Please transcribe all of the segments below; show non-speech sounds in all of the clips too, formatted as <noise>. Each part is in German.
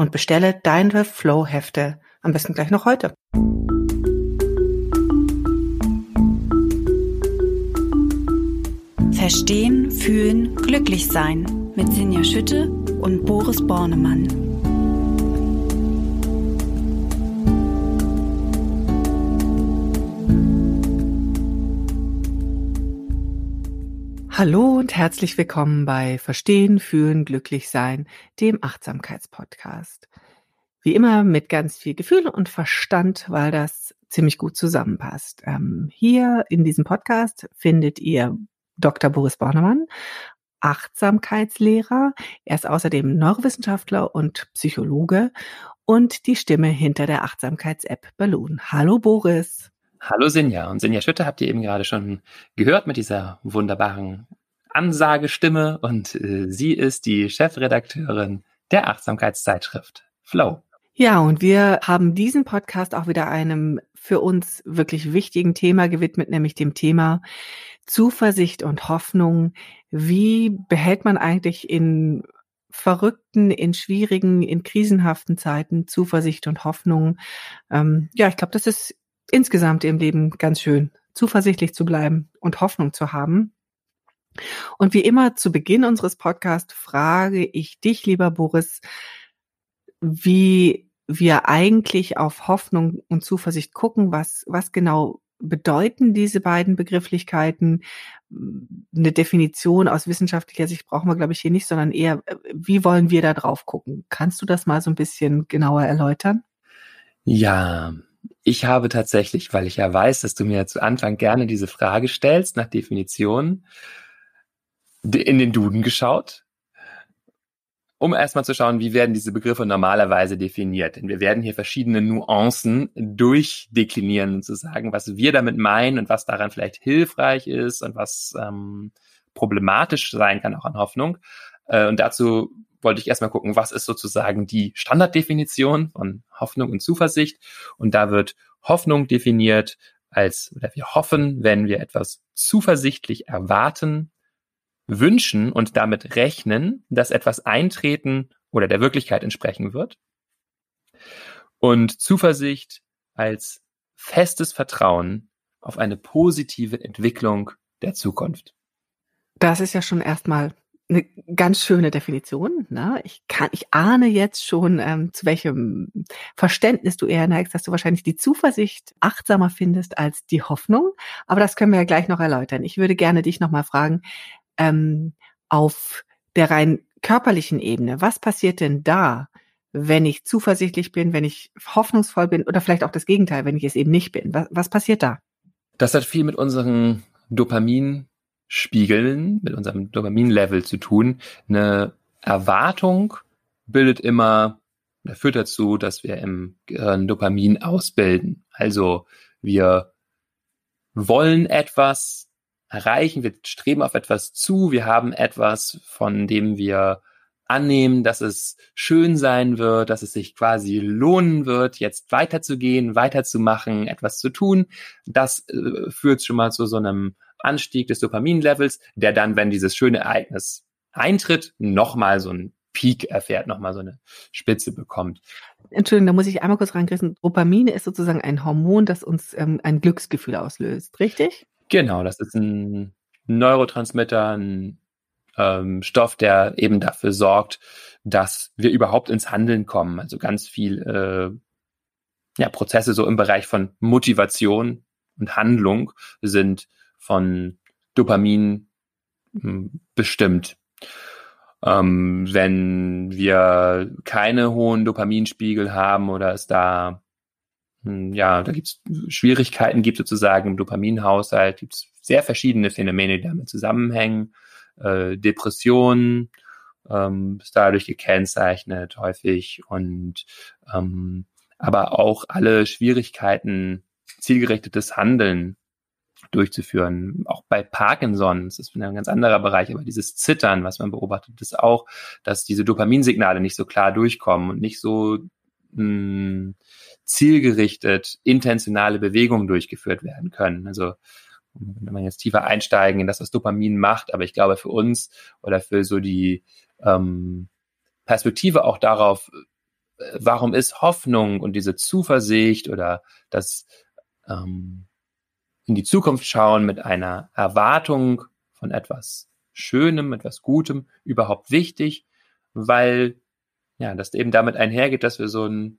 und bestelle deine Flow-Hefte am besten gleich noch heute. Verstehen, fühlen, glücklich sein mit Sinja Schütte und Boris Bornemann. Hallo und herzlich willkommen bei Verstehen, Fühlen, Glücklich Sein, dem Achtsamkeitspodcast. Wie immer mit ganz viel Gefühl und Verstand, weil das ziemlich gut zusammenpasst. Ähm, hier in diesem Podcast findet ihr Dr. Boris Bornemann, Achtsamkeitslehrer. Er ist außerdem Neurowissenschaftler und Psychologe und die Stimme hinter der Achtsamkeits-App Balloon. Hallo Boris. Hallo Sinja. Und Sinja Schütte habt ihr eben gerade schon gehört mit dieser wunderbaren Ansagestimme. Und äh, sie ist die Chefredakteurin der Achtsamkeitszeitschrift Flow. Ja, und wir haben diesen Podcast auch wieder einem für uns wirklich wichtigen Thema gewidmet, nämlich dem Thema Zuversicht und Hoffnung. Wie behält man eigentlich in verrückten, in schwierigen, in krisenhaften Zeiten Zuversicht und Hoffnung? Ähm, ja, ich glaube, das ist insgesamt im Leben ganz schön, zuversichtlich zu bleiben und Hoffnung zu haben. Und wie immer zu Beginn unseres Podcasts frage ich dich, lieber Boris, wie wir eigentlich auf Hoffnung und Zuversicht gucken, was, was genau bedeuten diese beiden Begrifflichkeiten? Eine Definition aus wissenschaftlicher Sicht brauchen wir, glaube ich, hier nicht, sondern eher, wie wollen wir da drauf gucken? Kannst du das mal so ein bisschen genauer erläutern? Ja, ich habe tatsächlich, weil ich ja weiß, dass du mir zu Anfang gerne diese Frage stellst nach Definition, in den Duden geschaut, um erstmal zu schauen, wie werden diese Begriffe normalerweise definiert. Denn wir werden hier verschiedene Nuancen durchdeklinieren und zu sagen, was wir damit meinen und was daran vielleicht hilfreich ist und was ähm, problematisch sein kann, auch an Hoffnung. Äh, und dazu wollte ich erstmal gucken, was ist sozusagen die Standarddefinition von Hoffnung und Zuversicht. Und da wird Hoffnung definiert als, oder wir hoffen, wenn wir etwas zuversichtlich erwarten, wünschen und damit rechnen, dass etwas eintreten oder der Wirklichkeit entsprechen wird. Und Zuversicht als festes Vertrauen auf eine positive Entwicklung der Zukunft. Das ist ja schon erstmal eine ganz schöne Definition. Ne? Ich kann, ich ahne jetzt schon, ähm, zu welchem Verständnis du eher neigst, dass du wahrscheinlich die Zuversicht achtsamer findest als die Hoffnung. Aber das können wir ja gleich noch erläutern. Ich würde gerne dich nochmal fragen, ähm, auf der rein körperlichen Ebene, was passiert denn da, wenn ich zuversichtlich bin, wenn ich hoffnungsvoll bin oder vielleicht auch das Gegenteil, wenn ich es eben nicht bin? Was, was passiert da? Das hat viel mit unseren Dopamin Spiegeln, mit unserem Dopamin-Level zu tun. Eine Erwartung bildet immer, oder führt dazu, dass wir im Gehirn Dopamin ausbilden. Also wir wollen etwas erreichen, wir streben auf etwas zu, wir haben etwas, von dem wir annehmen, dass es schön sein wird, dass es sich quasi lohnen wird, jetzt weiterzugehen, weiterzumachen, etwas zu tun. Das äh, führt schon mal zu so einem Anstieg des Dopaminlevels, der dann, wenn dieses schöne Ereignis eintritt, nochmal so einen Peak erfährt, nochmal so eine Spitze bekommt. Entschuldigung, da muss ich einmal kurz reingriffen. Dopamin ist sozusagen ein Hormon, das uns ähm, ein Glücksgefühl auslöst, richtig? Genau, das ist ein Neurotransmitter, ein ähm, Stoff, der eben dafür sorgt, dass wir überhaupt ins Handeln kommen. Also ganz viel äh, ja, Prozesse so im Bereich von Motivation und Handlung sind von Dopamin hm, bestimmt. Ähm, wenn wir keine hohen Dopaminspiegel haben oder es da hm, ja, da gibt es Schwierigkeiten, gibt sozusagen im Dopaminhaushalt, gibt es sehr verschiedene Phänomene, die damit zusammenhängen. Äh, Depressionen ähm, ist dadurch gekennzeichnet häufig und ähm, aber auch alle Schwierigkeiten, zielgerichtetes Handeln durchzuführen. Auch bei Parkinson, das ist ein ganz anderer Bereich, aber dieses Zittern, was man beobachtet, ist auch, dass diese Dopaminsignale nicht so klar durchkommen und nicht so mh, hm, zielgerichtet intentionale Bewegungen durchgeführt werden können. Also wenn man jetzt tiefer einsteigen in das, was Dopamin macht, aber ich glaube für uns oder für so die ähm, Perspektive auch darauf, äh, warum ist Hoffnung und diese Zuversicht oder das ähm, in die Zukunft schauen mit einer Erwartung von etwas Schönem, etwas Gutem überhaupt wichtig, weil ja, das eben damit einhergeht, dass wir so einen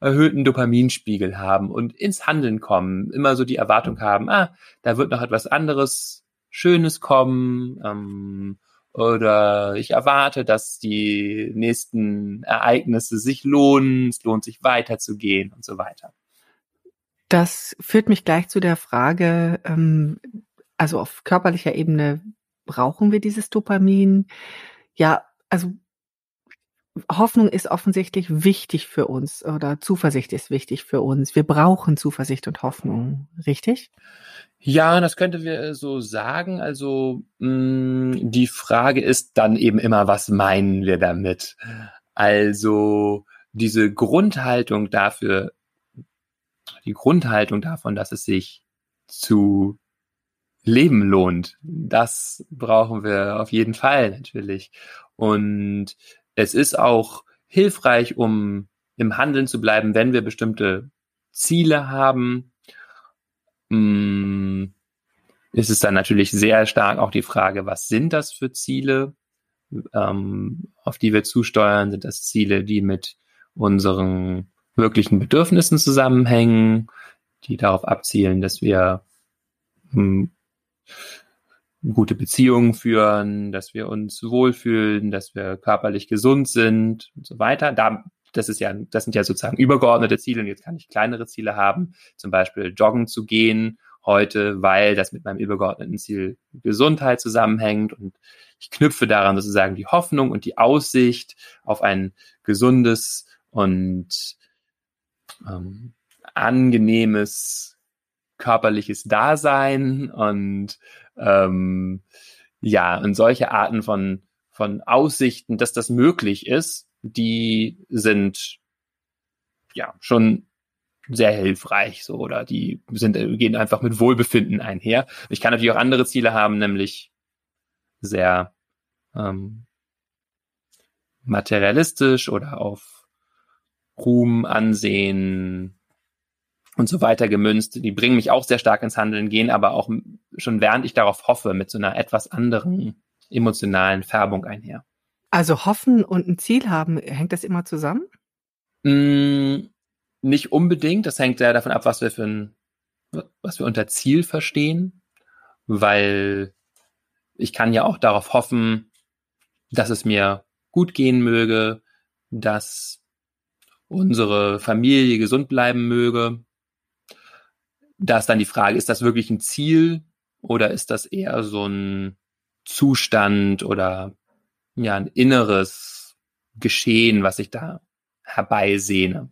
erhöhten Dopaminspiegel haben und ins Handeln kommen, immer so die Erwartung haben, ah, da wird noch etwas anderes Schönes kommen, ähm, oder ich erwarte, dass die nächsten Ereignisse sich lohnen, es lohnt sich weiterzugehen und so weiter. Das führt mich gleich zu der Frage, ähm, also auf körperlicher Ebene brauchen wir dieses Dopamin? Ja, also Hoffnung ist offensichtlich wichtig für uns oder Zuversicht ist wichtig für uns. Wir brauchen Zuversicht und Hoffnung, richtig? Ja, das könnte wir so sagen. Also mh, mm, die Frage ist dann eben immer, was meinen wir damit? Also diese Grundhaltung dafür, die Grundhaltung davon, dass es sich zu leben lohnt, das brauchen wir auf jeden Fall natürlich. Und es ist auch hilfreich, um im Handeln zu bleiben, wenn wir bestimmte Ziele haben. Hm, ist es dann natürlich sehr stark auch die Frage, was sind das für Ziele, ähm, auf die wir zusteuern? Sind das Ziele, die mit unseren wirklichen Bedürfnissen zusammenhängen, die darauf abzielen, dass wir hm, gute Beziehungen führen, dass wir uns wohlfühlen, dass wir körperlich gesund sind und so weiter. Da, das ist ja, das sind ja sozusagen übergeordnete Ziele und jetzt kann ich kleinere Ziele haben, zum Beispiel joggen zu gehen heute, weil das mit meinem übergeordneten Ziel Gesundheit zusammenhängt und ich knüpfe daran sozusagen die Hoffnung und die Aussicht auf ein gesundes und ähm, angenehmes körperliches Dasein und ähm, ja, und solche Arten von, von Aussichten, dass das möglich ist, die sind ja schon sehr hilfreich, so, oder die sind, gehen einfach mit Wohlbefinden einher. Ich kann natürlich auch andere Ziele haben, nämlich sehr ähm, materialistisch oder auf Ruhm, Ansehen, und so weiter gemünzt. Die bringen mich auch sehr stark ins Handeln, gehen aber auch schon während ich darauf hoffe, mit so einer etwas anderen emotionalen Färbung einher. Also hoffen und ein Ziel haben, hängt das immer zusammen? Mm, nicht unbedingt. Das hängt sehr davon ab, was wir für ein, was wir unter Ziel verstehen, weil ich kann ja auch darauf hoffen, dass es mir gut gehen möge, dass unsere Familie gesund bleiben möge, da ist dann die Frage, ist das wirklich ein Ziel oder ist das eher so ein Zustand oder ja, ein inneres Geschehen, was ich da herbeisehne?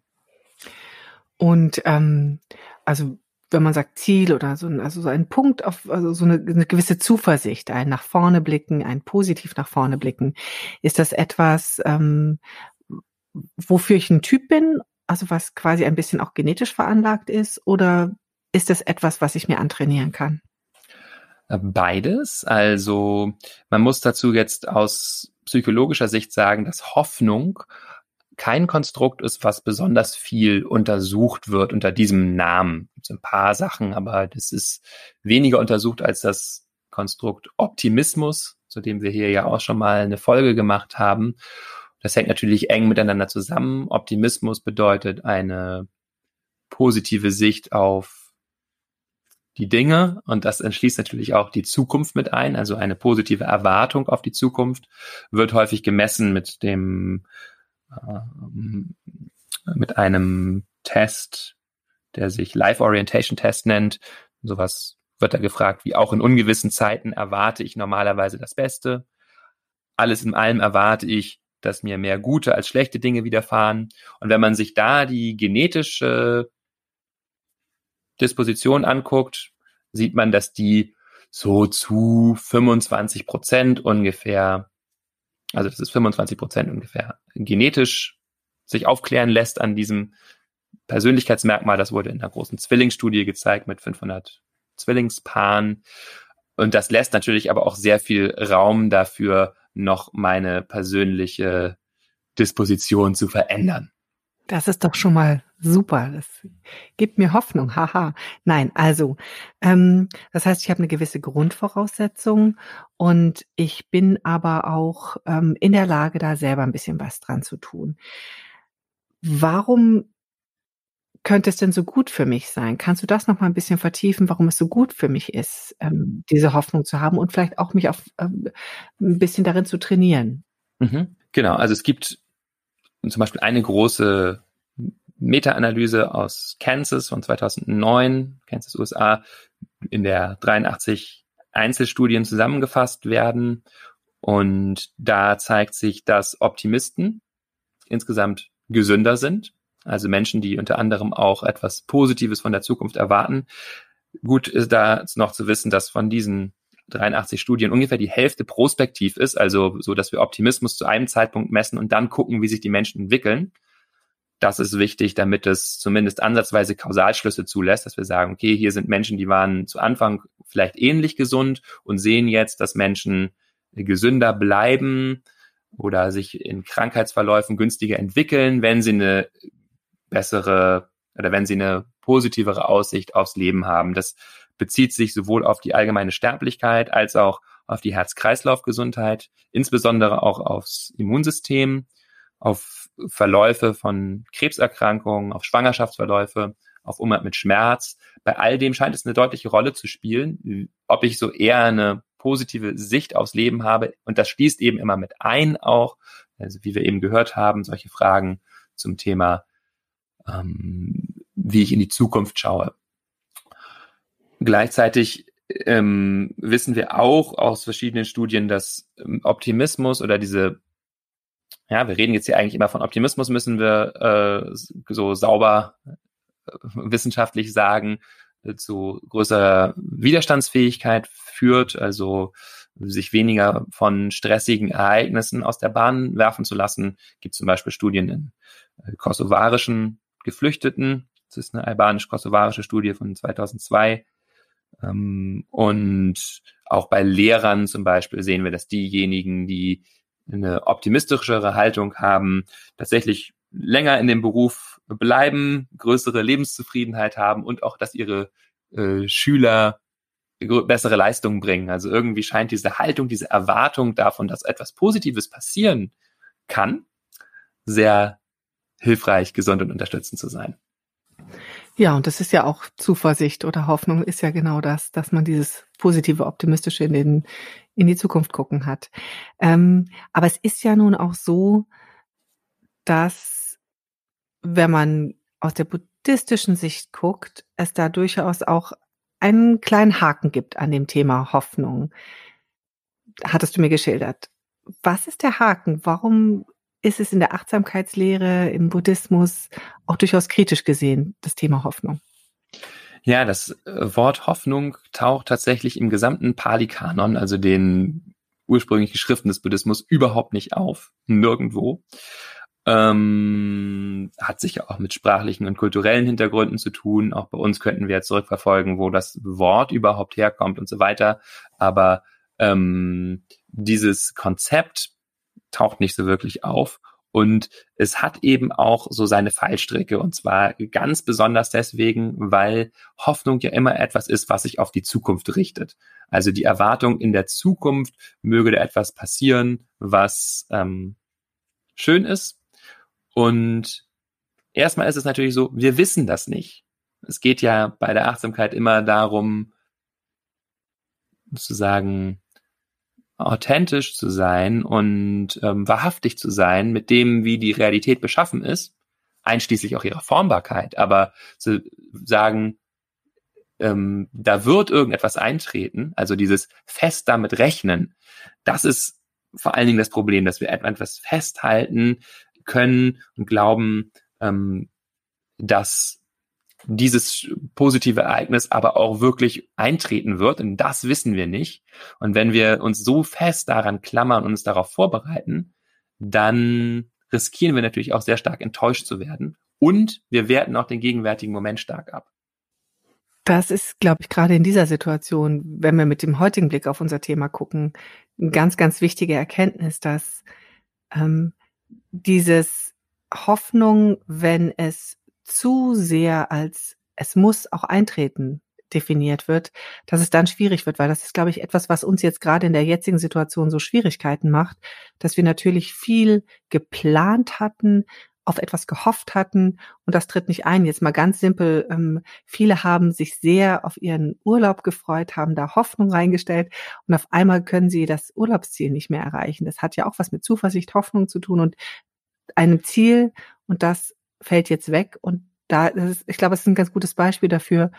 Und ähm, also wenn man sagt Ziel oder so, also so ein Punkt auf, also so eine, eine gewisse Zuversicht, ein nach vorne blicken, ein positiv nach vorne blicken, ist das etwas, ähm, wofür ich ein Typ bin, also was quasi ein bisschen auch genetisch veranlagt ist, oder ist es etwas, was ich mir antrainieren kann? Beides. Also man muss dazu jetzt aus psychologischer Sicht sagen, dass Hoffnung kein Konstrukt ist, was besonders viel untersucht wird unter diesem Namen. Es gibt ein paar Sachen, aber das ist weniger untersucht als das Konstrukt Optimismus, zu dem wir hier ja auch schon mal eine Folge gemacht haben. Das hängt natürlich eng miteinander zusammen. Optimismus bedeutet eine positive Sicht auf die Dinge und das entschließt natürlich auch die Zukunft mit ein, also eine positive Erwartung auf die Zukunft wird häufig gemessen mit dem äh, mit einem Test, der sich Life Orientation Test nennt. Sowas wird da gefragt, wie auch in ungewissen Zeiten erwarte ich normalerweise das Beste. Alles in allem erwarte ich, dass mir mehr gute als schlechte Dinge widerfahren. Und wenn man sich da die genetische Disposition anguckt, sieht man, dass die so zu 25 Prozent ungefähr, also das ist 25 Prozent ungefähr genetisch sich aufklären lässt an diesem Persönlichkeitsmerkmal. Das wurde in einer großen Zwillingsstudie gezeigt mit 500 Zwillingspaaren. Und das lässt natürlich aber auch sehr viel Raum dafür, noch meine persönliche Disposition zu verändern. Das ist doch schon mal super. Das gibt mir Hoffnung. <laughs> Haha. Nein, also, ähm, das heißt, ich habe eine gewisse Grundvoraussetzung und ich bin aber auch ähm, in der Lage, da selber ein bisschen was dran zu tun. Warum könnte es denn so gut für mich sein? Kannst du das noch mal ein bisschen vertiefen, warum es so gut für mich ist, ähm, diese Hoffnung zu haben und vielleicht auch mich auf ähm, ein bisschen darin zu trainieren? Mhm. Genau, also es gibt zum Beispiel eine große Meta-Analyse aus Kansas von 2009, Kansas, USA, in der 83 Einzelstudien zusammengefasst werden. Und da zeigt sich, dass Optimisten insgesamt gesünder sind. Also Menschen, die unter anderem auch etwas Positives von der Zukunft erwarten. Gut ist da noch zu wissen, dass von diesen 83 Studien ungefähr die Hälfte prospektiv ist, also so, dass wir Optimismus zu einem Zeitpunkt messen und dann gucken, wie sich die Menschen entwickeln. Das ist wichtig, damit es zumindest ansatzweise Kausalschlüsse zulässt, dass wir sagen, okay, hier sind Menschen, die waren zu Anfang vielleicht ähnlich gesund und sehen jetzt, dass Menschen gesünder bleiben oder sich in Krankheitsverläufen günstiger entwickeln, wenn sie eine bessere oder wenn sie eine positivere Aussicht aufs Leben haben. Das bezieht sich sowohl auf die allgemeine Sterblichkeit als auch auf die Herz-Kreislauf-Gesundheit, insbesondere auch aufs Immunsystem, auf Verläufe von Krebserkrankungen, auf Schwangerschaftsverläufe, auf Umgang mit Schmerz. Bei all dem scheint es eine deutliche Rolle zu spielen, ob ich so eher eine positive Sicht aufs Leben habe. Und das schließt eben immer mit ein auch, also wie wir eben gehört haben, solche Fragen zum Thema, ähm, wie ich in die Zukunft schaue. Gleichzeitig ähm, wissen wir auch aus verschiedenen Studien, dass ähm, Optimismus oder diese, ja, wir reden jetzt hier eigentlich immer von Optimismus, müssen wir äh, so sauber äh, wissenschaftlich sagen, zu größerer Widerstandsfähigkeit führt, also sich weniger von stressigen Ereignissen aus der Bahn werfen zu lassen. Gibt zum Beispiel Studien in äh, kosovarischen Geflüchteten. Das ist eine albanisch-kosovarische Studie von 2002. Ähm, und auch bei Lehrern zum Beispiel sehen wir, dass diejenigen, die eine optimistischere Haltung haben, tatsächlich länger in dem Beruf bleiben, größere Lebenszufriedenheit haben und auch, dass ihre äh, Schüler bessere Leistungen bringen. Also irgendwie scheint diese Haltung, diese Erwartung davon, dass etwas Positives passieren kann, sehr hilfreich, gesund und unterstützend zu sein. Ja, und das ist ja auch Zuversicht oder Hoffnung ist ja genau das, dass man dieses positive, optimistische in, den, in die Zukunft gucken hat. Ähm, aber es ist ja nun auch so, dass wenn man aus der buddhistischen Sicht guckt, es da durchaus auch einen kleinen Haken gibt an dem Thema Hoffnung. Hattest du mir geschildert. Was ist der Haken? Warum ist es in der Achtsamkeitslehre, im Buddhismus auch durchaus kritisch gesehen, das Thema Hoffnung? Ja, das äh, Wort Hoffnung taucht tatsächlich im gesamten Pali-Kanon, also den ursprünglichen Schriften des Buddhismus, überhaupt nicht auf. Nirgendwo ähm, hat sicher auch mit sprachlichen und kulturellen Hintergründen zu tun. Auch bei uns könnten wir jetzt zurückverfolgen, wo das Wort überhaupt herkommt und so weiter. Aber ähm, dieses Konzept taucht nicht so wirklich auf. Und es hat eben auch so seine Fallstricke. Und zwar ganz besonders deswegen, weil Hoffnung ja immer etwas ist, was sich auf die Zukunft richtet. Also die Erwartung in der Zukunft möge da etwas passieren, was ähm, schön ist, und erstmal ist es natürlich so, wir wissen das nicht. Es geht ja bei der Achtsamkeit immer darum, sozusagen authentisch zu sein und ähm, wahrhaftig zu sein mit dem, wie die Realität beschaffen ist, einschließlich auch ihrer Formbarkeit. Aber zu sagen, ähm, da wird irgendetwas eintreten, also dieses fest damit rechnen, das ist vor allen Dingen das Problem, dass wir etwas festhalten können und glauben, ähm, dass dieses positive Ereignis aber auch wirklich eintreten wird. Und das wissen wir nicht. Und wenn wir uns so fest daran klammern und uns darauf vorbereiten, dann riskieren wir natürlich auch sehr stark enttäuscht zu werden. Und wir werten auch den gegenwärtigen Moment stark ab. Das ist, glaube ich, gerade in dieser Situation, wenn wir mit dem heutigen Blick auf unser Thema gucken, eine ganz, ganz wichtige Erkenntnis, dass ähm, dieses Hoffnung, wenn es zu sehr als es muss auch eintreten definiert wird, dass es dann schwierig wird, weil das ist, glaube ich, etwas, was uns jetzt gerade in der jetzigen Situation so Schwierigkeiten macht, dass wir natürlich viel geplant hatten, auf etwas gehofft hatten und das tritt nicht ein. Jetzt mal ganz simpel, ähm, viele haben sich sehr auf ihren Urlaub gefreut, haben da Hoffnung reingestellt und auf einmal können sie das Urlaubsziel nicht mehr erreichen. Das hat ja auch was mit Zuversicht, Hoffnung zu tun und einem Ziel und das fällt jetzt weg und da ist, ich glaube, es ist ein ganz gutes Beispiel dafür,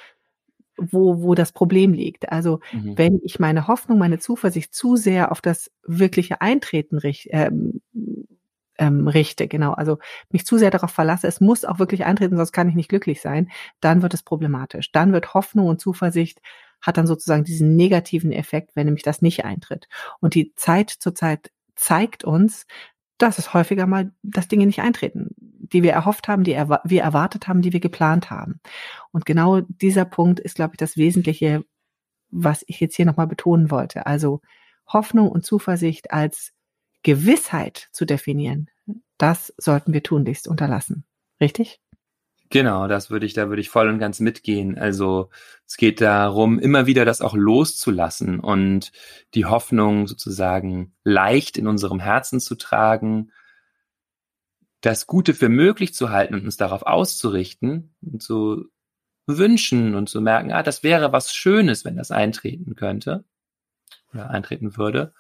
wo, wo das Problem liegt. Also mhm. wenn ich meine Hoffnung, meine Zuversicht zu sehr auf das wirkliche Eintreten richt, ähm, ähm, richte, genau, also mich zu sehr darauf verlasse, es muss auch wirklich eintreten, sonst kann ich nicht glücklich sein, dann wird es problematisch. Dann wird Hoffnung und Zuversicht hat dann sozusagen diesen negativen Effekt, wenn nämlich das nicht eintritt. Und die Zeit zur Zeit zeigt uns, dass es häufiger mal, dass Dinge nicht eintreten, die wir erhofft haben, die er, wir erwartet haben, die wir geplant haben. Und genau dieser Punkt ist, glaube ich, das Wesentliche, was ich jetzt hier nochmal betonen wollte. Also Hoffnung und Zuversicht als Gewissheit zu definieren, das sollten wir tunlichst unterlassen. Richtig? Genau, das würde ich, da würde ich voll und ganz mitgehen. Also es geht darum, immer wieder das auch loszulassen und die Hoffnung sozusagen leicht in unserem Herzen zu tragen, das Gute für möglich zu halten und uns darauf auszurichten und zu wünschen und zu merken, ah, das wäre was Schönes, wenn das eintreten könnte oder eintreten würde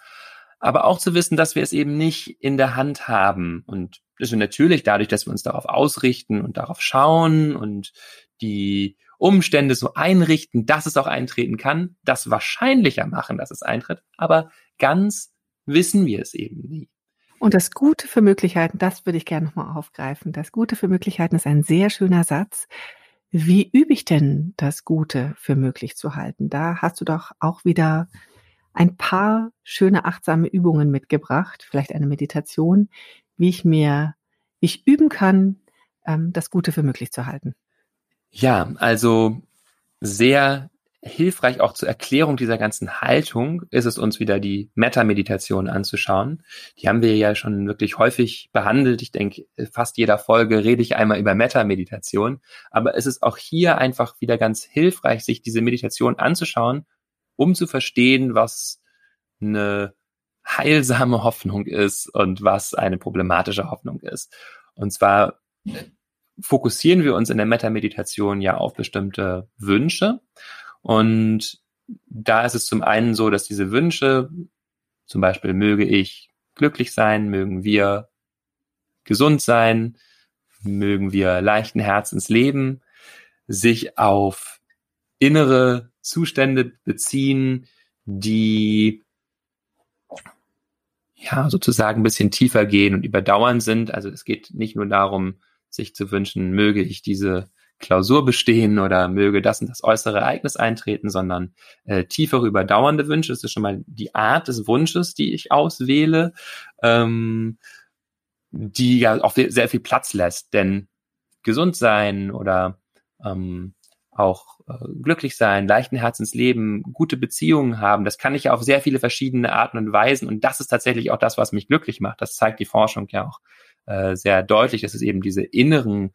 aber auch zu wissen, dass wir es eben nicht in der Hand haben. Und das ist natürlich dadurch, dass wir uns darauf ausrichten und darauf schauen und die Umstände so einrichten, dass es auch eintreten kann, das wahrscheinlicher machen, dass es eintritt, aber ganz wissen wir es eben nie. Und das Gute für Möglichkeiten, das würde ich gerne nochmal aufgreifen. Das Gute für Möglichkeiten ist ein sehr schöner Satz. Wie übe ich denn das Gute für möglich zu halten? Da hast du doch auch wieder ein paar schöne achtsame Übungen mitgebracht, vielleicht eine Meditation, wie ich mir, wie ich üben kann, ähm, das Gute für möglich zu halten. Ja, also sehr hilfreich auch zur Erklärung dieser ganzen Haltung ist es uns wieder die Metta-Meditation anzuschauen. Die haben wir ja schon wirklich häufig behandelt. Ich denke, fast jeder Folge rede ich einmal über Metta-Meditation. Aber es ist auch hier einfach wieder ganz hilfreich, sich diese Meditation anzuschauen um zu verstehen, was eine heilsame Hoffnung ist und was eine problematische Hoffnung ist. Und zwar fokussieren wir uns in der Meta-Meditation ja auf bestimmte Wünsche. Und da ist es zum einen so, dass diese Wünsche, zum Beispiel möge ich glücklich sein, mögen wir gesund sein, mögen wir leichten Herzens leben, sich auf innere Zustände beziehen, die ja sozusagen ein bisschen tiefer gehen und überdauernd sind. Also es geht nicht nur darum, sich zu wünschen, möge ich diese Klausur bestehen oder möge das und das äußere Ereignis eintreten, sondern äh, tiefere überdauernde Wünsche. Das ist schon mal die Art des Wunsches, die ich auswähle, ähm, die ja auch sehr viel Platz lässt. Denn gesund sein oder ähm, auch äh, glücklich sein, leichten Herzens leben, gute Beziehungen haben. Das kann ich ja auf sehr viele verschiedene Arten und Weisen. Und das ist tatsächlich auch das, was mich glücklich macht. Das zeigt die Forschung ja auch äh, sehr deutlich, dass es eben diese inneren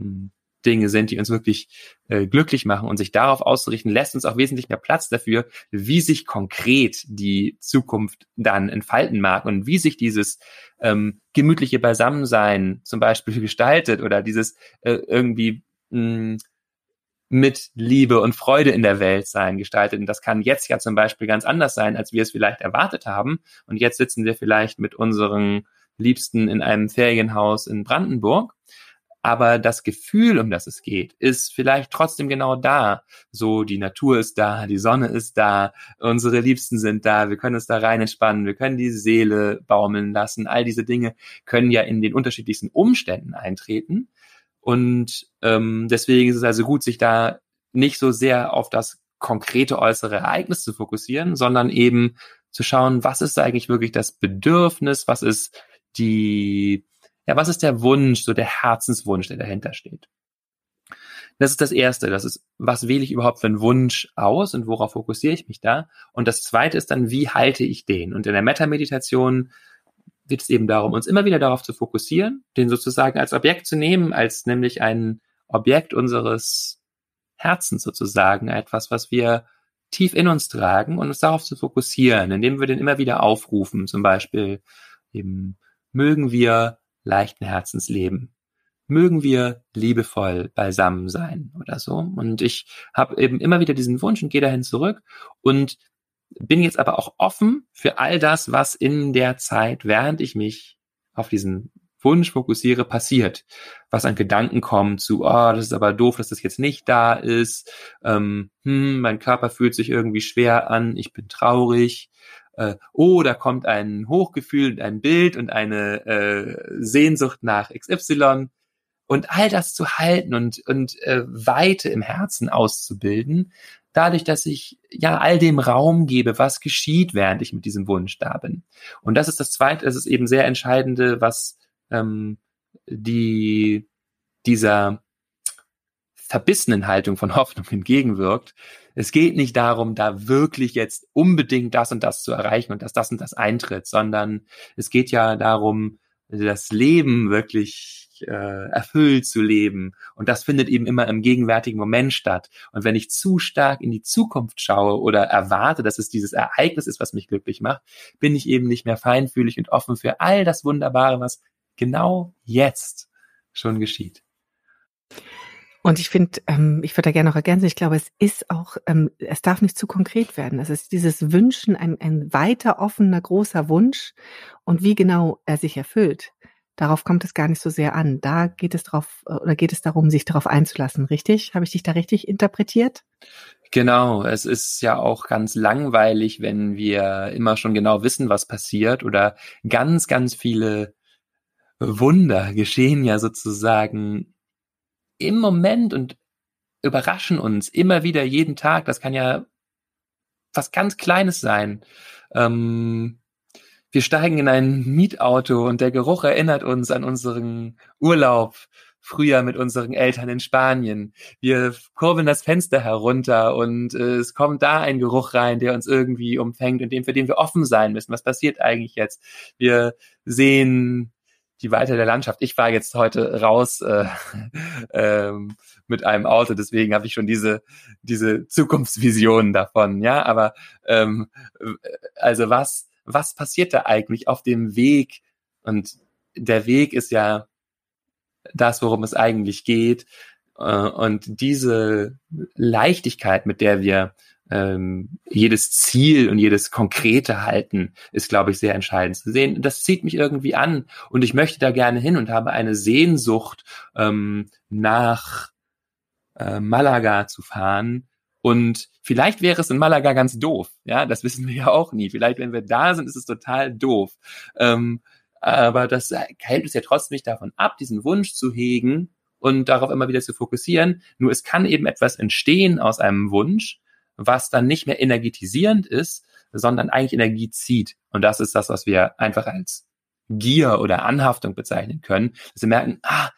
ähm, Dinge sind, die uns wirklich äh, glücklich machen und sich darauf auszurichten, lässt uns auch wesentlich mehr Platz dafür, wie sich konkret die Zukunft dann entfalten mag und wie sich dieses ähm, gemütliche Beisammensein zum Beispiel gestaltet oder dieses äh, irgendwie mh, mit Liebe und Freude in der Welt sein gestaltet. Und das kann jetzt ja zum Beispiel ganz anders sein, als wir es vielleicht erwartet haben. Und jetzt sitzen wir vielleicht mit unseren Liebsten in einem Ferienhaus in Brandenburg. Aber das Gefühl, um das es geht, ist vielleicht trotzdem genau da. So, die Natur ist da, die Sonne ist da, unsere Liebsten sind da, wir können uns da rein entspannen, wir können die Seele baumeln lassen. All diese Dinge können ja in den unterschiedlichsten Umständen eintreten. Und ähm, deswegen ist es also gut, sich da nicht so sehr auf das konkrete äußere Ereignis zu fokussieren, sondern eben zu schauen, was ist eigentlich wirklich das Bedürfnis, was ist die, ja, was ist der Wunsch, so der Herzenswunsch, der dahinter steht. Das ist das Erste. Das ist, was wähle ich überhaupt für einen Wunsch aus und worauf fokussiere ich mich da? Und das Zweite ist dann, wie halte ich den? Und in der Metameditation geht es eben darum, uns immer wieder darauf zu fokussieren, den sozusagen als Objekt zu nehmen, als nämlich ein Objekt unseres Herzens sozusagen, etwas, was wir tief in uns tragen und uns darauf zu fokussieren, indem wir den immer wieder aufrufen, zum Beispiel eben mögen wir leichten Herzens leben, mögen wir liebevoll beisammen sein oder so. Und ich habe eben immer wieder diesen Wunsch und gehe dahin zurück und bin jetzt aber auch offen für all das, was in der Zeit, während ich mich auf diesen Wunsch fokussiere, passiert. Was an Gedanken kommt zu, oh, das ist aber doof, dass das jetzt nicht da ist. Ähm, hm, mein Körper fühlt sich irgendwie schwer an, ich bin traurig. Äh, oh, da kommt ein Hochgefühl und ein Bild und eine äh, Sehnsucht nach XY. Und all das zu halten und, und äh, Weite im Herzen auszubilden, dadurch, dass ich ja all dem Raum gebe, was geschieht, während ich mit diesem Wunsch da bin. Und das ist das Zweite, das ist eben sehr entscheidende, was ähm, die dieser verbissenen Haltung von <laughs> Hoffnung entgegenwirkt. Es geht nicht darum, da wirklich jetzt unbedingt das und das zu erreichen und dass das und das eintritt, sondern es geht ja darum, das Leben wirklich äh, erfüllt zu leben. Und das findet eben immer im gegenwärtigen Moment statt. Und wenn ich zu stark in die Zukunft schaue oder erwarte, dass es dieses Ereignis ist, was mich glücklich macht, bin ich eben nicht mehr feinfühlig und offen für all das Wunderbare, was genau jetzt schon geschieht. Und ich finde, ähm, ich würde da gerne noch ergänzen, ich glaube, es ist auch, ähm, es darf nicht zu konkret werden. Es ist dieses Wünschen, ein, ein weiter offener, großer Wunsch und wie genau er sich erfüllt. Darauf kommt es gar nicht so sehr an. Da geht es drauf oder geht es darum, sich darauf einzulassen, richtig? Habe ich dich da richtig interpretiert? Genau, es ist ja auch ganz langweilig, wenn wir immer schon genau wissen, was passiert oder ganz, ganz viele Wunder geschehen ja sozusagen im Moment und überraschen uns immer wieder jeden Tag. Das kann ja was ganz Kleines sein. Ähm, wir steigen in ein Mietauto und der Geruch erinnert uns an unseren Urlaub früher mit unseren Eltern in Spanien. Wir kurbeln das Fenster herunter und äh, es kommt da ein Geruch rein, der uns irgendwie umfängt und dem, für den wir offen sein müssen. Was passiert eigentlich jetzt? Wir sehen die Weite der Landschaft. Ich war jetzt heute raus äh, <laughs> ähm, mit einem Auto, deswegen habe ich schon diese diese Zukunftsvisionen davon. Ja, aber ähm, also was was passiert da eigentlich auf dem Weg? Und der Weg ist ja das, worum es eigentlich geht. Äh, und diese Leichtigkeit, mit der wir ähm, jedes Ziel und jedes Konkrete halten, ist, glaube ich, sehr entscheidend zu sehen. Das zieht mich irgendwie an und ich möchte da gerne hin und habe eine Sehnsucht ähm, nach äh, Malaga zu fahren, und vielleicht wäre es in Malaga ganz doof. Ja, das wissen wir <laughs> ja auch nie. Vielleicht, wenn wir da sind, ist es total doof. Ähm, aber das hält uns ja trotzdem nicht davon ab, diesen Wunsch zu hegen und darauf immer wieder zu fokussieren. Nur es kann eben etwas entstehen aus einem Wunsch, was dann nicht mehr energetisierend ist, sondern eigentlich Energie zieht. Und das ist das, was wir einfach als Gier oder Anhaftung bezeichnen können. Dass wir merken, ah,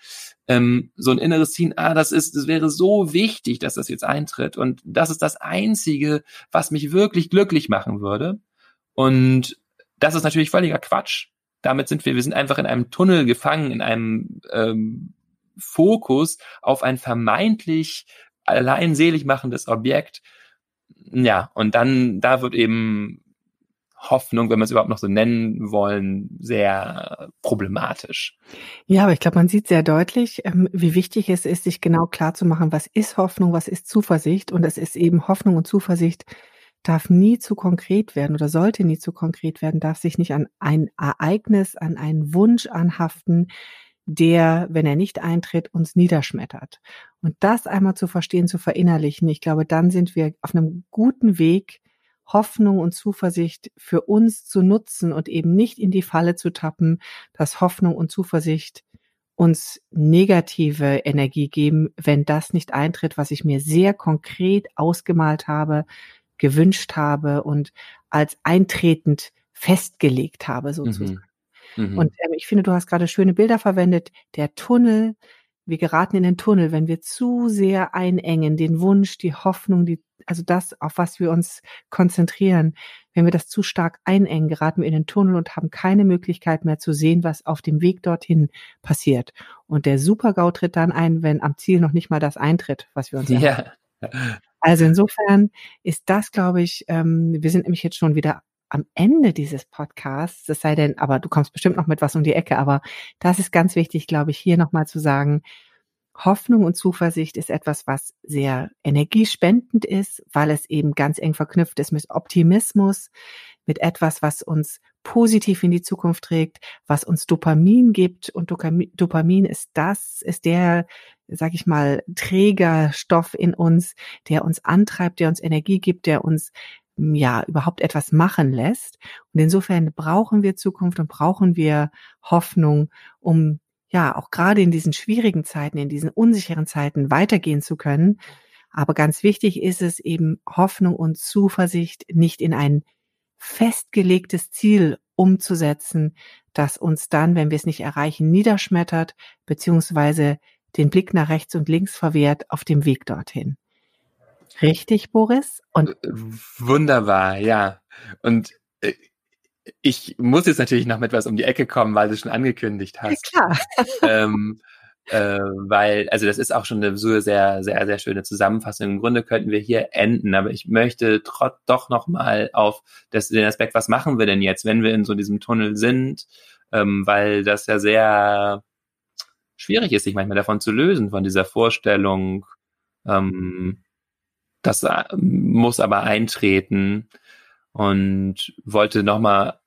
ähm, so ein inneres Ziehen, ah, das ist, das wäre so wichtig, dass das jetzt eintritt. Und das ist das Einzige, was mich wirklich glücklich machen würde. Und das ist natürlich völliger Quatsch. Damit sind wir, wir sind einfach in einem Tunnel gefangen, in einem ähm, Fokus auf ein vermeintlich allein selig machendes Objekt. Ja, und dann, da wird eben Hoffnung, wenn wir es überhaupt noch so nennen wollen, sehr problematisch. Ja, aber ich glaube, man sieht sehr deutlich, ähm, wie wichtig es ist, sich genau klar zu machen, was ist Hoffnung, was ist Zuversicht. Und es ist eben Hoffnung und Zuversicht darf nie zu konkret werden oder sollte nie zu konkret werden, darf sich nicht an ein Ereignis, an einen Wunsch anhaften, der, wenn er nicht eintritt, uns niederschmettert. Und das einmal zu verstehen, zu verinnerlichen, ich glaube, dann sind wir auf einem guten Weg, Hoffnung und Zuversicht für uns zu nutzen und eben nicht in die Falle zu tappen, dass Hoffnung und Zuversicht uns negative Energie geben, wenn das nicht eintritt, was ich mir sehr konkret ausgemalt habe, gewünscht habe und als eintretend festgelegt habe sozusagen. Mhm. Mhm. Und äh, ich finde, du hast gerade schöne Bilder verwendet. Der Tunnel, wir geraten in den Tunnel, wenn wir zu sehr einengen, den Wunsch, die Hoffnung, die also das, auf was wir uns konzentrieren, wenn wir das zu stark einengen, geraten wir in den Tunnel und haben keine Möglichkeit mehr zu sehen, was auf dem Weg dorthin passiert. Und der Super-GAU tritt dann ein, wenn am Ziel noch nicht mal das eintritt, was wir uns <laughs> ja. Also insofern ist das, glaube ich, ähm, wir sind nämlich jetzt schon wieder am Ende dieses Podcasts, es sei denn, aber du kommst bestimmt noch mit was um die Ecke, aber das ist ganz wichtig, glaube ich, hier nochmal zu sagen, Hoffnung und Zuversicht ist etwas, was sehr energiespendend ist, weil es eben ganz eng verknüpft ist mit Optimismus, mit etwas, was uns positiv in die Zukunft trägt, was uns Dopamin gibt. Und Dopamin ist das, ist der, sag ich mal, Trägerstoff in uns, der uns antreibt, der uns Energie gibt, der uns ja überhaupt etwas machen lässt. Und insofern brauchen wir Zukunft und brauchen wir Hoffnung, um ja, auch gerade in diesen schwierigen Zeiten, in diesen unsicheren Zeiten weitergehen zu können. Aber ganz wichtig ist es eben Hoffnung und Zuversicht nicht in ein festgelegtes Ziel umzusetzen, das uns dann, wenn wir es nicht erreichen, niederschmettert, beziehungsweise den Blick nach rechts und links verwehrt auf dem Weg dorthin. Richtig, Boris? Und äh, wunderbar, ja. Und äh, ich muss jetzt natürlich noch mit was um die Ecke kommen, weil du schon angekündigt hast. Ja, klar. ähm, äh, weil, also das ist auch schon eine so sehr, sehr, sehr schöne Zusammenfassung. Im Grunde könnten wir hier enden, aber ich möchte trotz doch noch mal auf das, den Aspekt, was machen wir denn jetzt, wenn wir in so diesem Tunnel sind, ähm, weil das ja sehr schwierig ist, sich manchmal davon zu lösen, von dieser Vorstellung, ähm, das äh, muss aber eintreten und wollte nochmal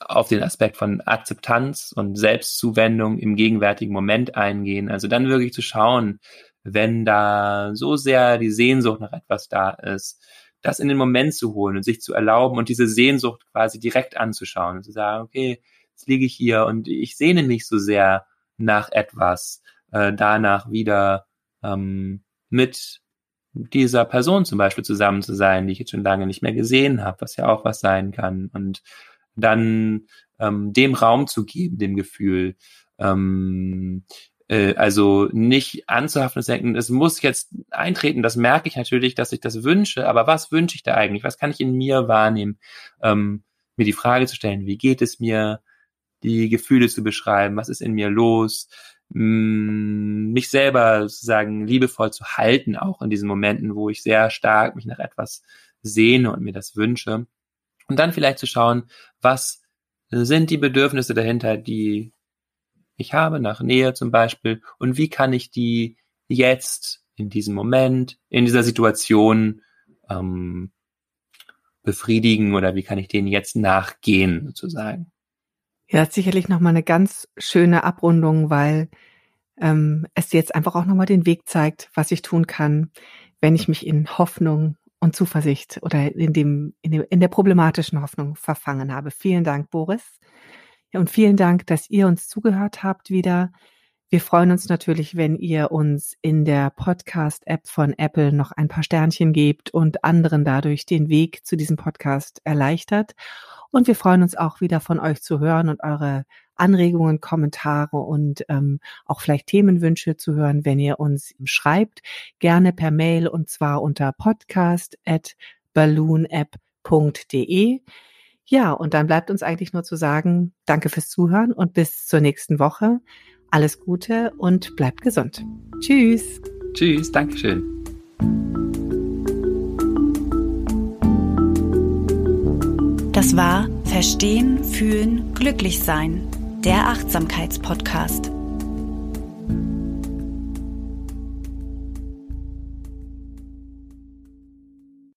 auf den Aspekt von Akzeptanz und Selbstzuwendung im gegenwärtigen Moment eingehen. Also dann wirklich zu schauen, wenn da so sehr die Sehnsucht nach etwas da ist, das in den Moment zu holen und sich zu erlauben und diese Sehnsucht quasi direkt anzuschauen und zu sagen, okay, jetzt liege ich hier und ich sehne mich so sehr nach etwas, äh, danach wieder ähm, mit dieser Person zum Beispiel zusammen zu sein, die ich jetzt schon lange nicht mehr gesehen habe, was ja auch was sein kann. Und dann ähm, dem Raum zu geben, dem Gefühl. Ähm, äh, also nicht anzuhaften zu denken, es muss jetzt eintreten, das merke ich natürlich, dass ich das wünsche, aber was wünsche ich da eigentlich? Was kann ich in mir wahrnehmen? Ähm, mir die Frage zu stellen, wie geht es mir? Die Gefühle zu beschreiben, was ist in mir los? Mm, mich selber sozusagen liebevoll zu halten, auch in diesen Momenten, wo ich sehr stark mich nach etwas sehne und mir das wünsche. Und dann vielleicht zu schauen, was sind die Bedürfnisse dahinter, die ich habe, nach Nähe zum Beispiel, und wie kann ich die jetzt in diesem Moment, in dieser Situation ähm, befriedigen oder wie kann ich denen jetzt nachgehen, sozusagen. Ja, sicherlich nochmal eine ganz schöne Abrundung, weil ähm, es jetzt einfach auch nochmal den Weg zeigt, was ich tun kann, wenn ich mich in Hoffnung und Zuversicht oder in dem, in dem, in der problematischen Hoffnung verfangen habe. Vielen Dank, Boris. Und vielen Dank, dass ihr uns zugehört habt wieder. Wir freuen uns natürlich, wenn ihr uns in der Podcast-App von Apple noch ein paar Sternchen gebt und anderen dadurch den Weg zu diesem Podcast erleichtert. Und wir freuen uns auch wieder von euch zu hören und eure Anregungen, Kommentare und ähm, auch vielleicht Themenwünsche zu hören, wenn ihr uns schreibt. Gerne per Mail und zwar unter podcast at balloonapp.de. Ja, und dann bleibt uns eigentlich nur zu sagen, danke fürs Zuhören und bis zur nächsten Woche. Alles Gute und bleibt gesund. Tschüss. Tschüss, Dankeschön. Das war Verstehen, Fühlen, Glücklich Sein, der Achtsamkeitspodcast.